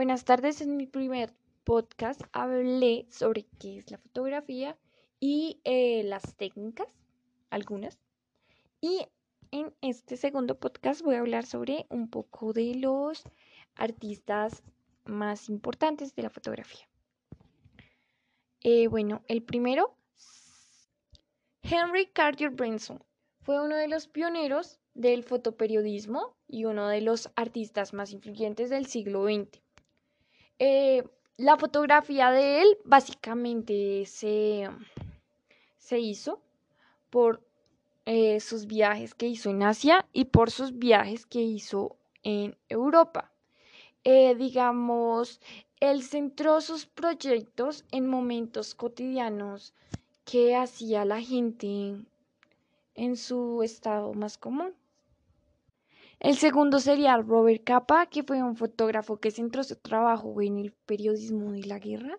Buenas tardes, en mi primer podcast hablé sobre qué es la fotografía y eh, las técnicas, algunas. Y en este segundo podcast voy a hablar sobre un poco de los artistas más importantes de la fotografía. Eh, bueno, el primero, Henry Cartier Bresson, fue uno de los pioneros del fotoperiodismo y uno de los artistas más influyentes del siglo XX. Eh, la fotografía de él básicamente se, se hizo por eh, sus viajes que hizo en Asia y por sus viajes que hizo en Europa. Eh, digamos, él centró sus proyectos en momentos cotidianos que hacía la gente en su estado más común. El segundo sería Robert Capa, que fue un fotógrafo que centró su trabajo en el periodismo de la guerra.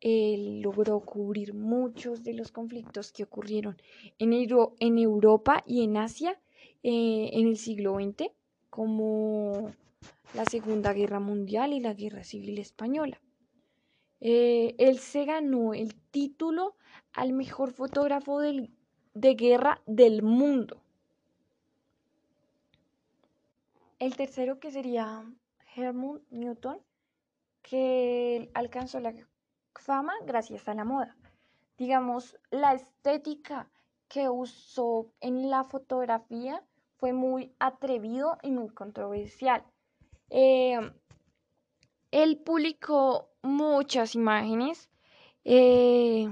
Él logró cubrir muchos de los conflictos que ocurrieron en, en Europa y en Asia eh, en el siglo XX, como la Segunda Guerra Mundial y la Guerra Civil Española. Eh, él se ganó el título al mejor fotógrafo de guerra del mundo. El tercero que sería Helmut Newton, que alcanzó la fama gracias a la moda. Digamos, la estética que usó en la fotografía fue muy atrevido y muy controversial. Eh, él publicó muchas imágenes eh,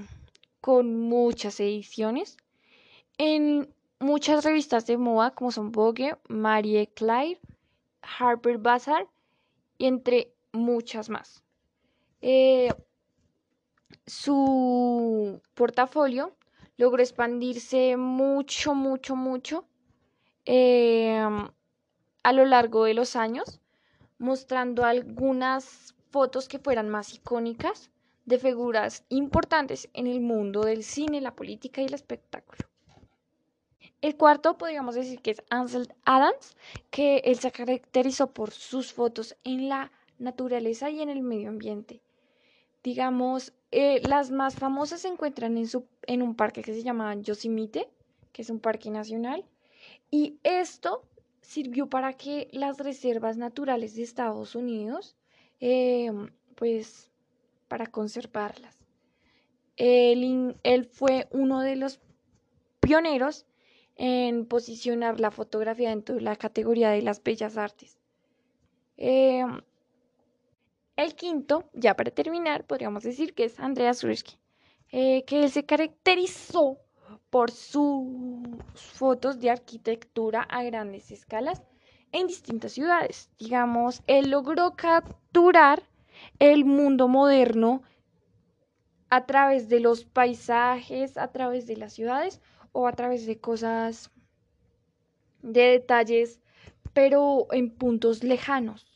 con muchas ediciones en muchas revistas de moda como son Vogue, Marie Claire, Harper Bazaar y entre muchas más. Eh, su portafolio logró expandirse mucho, mucho, mucho em, a lo largo de los años, mostrando algunas fotos que fueran más icónicas de figuras importantes en el mundo del cine, la política y el espectáculo. El cuarto podríamos decir que es Ansel Adams, que él se caracterizó por sus fotos en la naturaleza y en el medio ambiente. Digamos, eh, las más famosas se encuentran en, su, en un parque que se llama Yosemite, que es un parque nacional, y esto sirvió para que las reservas naturales de Estados Unidos, em, pues, para conservarlas. él fue uno de los pioneros en posicionar la fotografía dentro de la categoría de las bellas artes. Em, el quinto, ya para terminar, podríamos decir que es Andreas Ruski, eh, que él se caracterizó por sus fotos de arquitectura a grandes escalas en distintas ciudades. Digamos, él logró capturar el mundo moderno a través de los paisajes, a través de las ciudades o a través de cosas, de detalles, pero en puntos lejanos.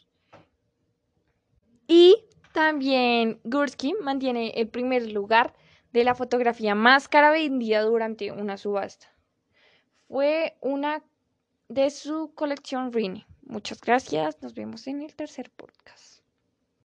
Y también Gursky mantiene el primer lugar de la fotografía más cara vendida durante una subasta. Fue una de su colección Rini. Muchas gracias. Nos vemos en el tercer podcast.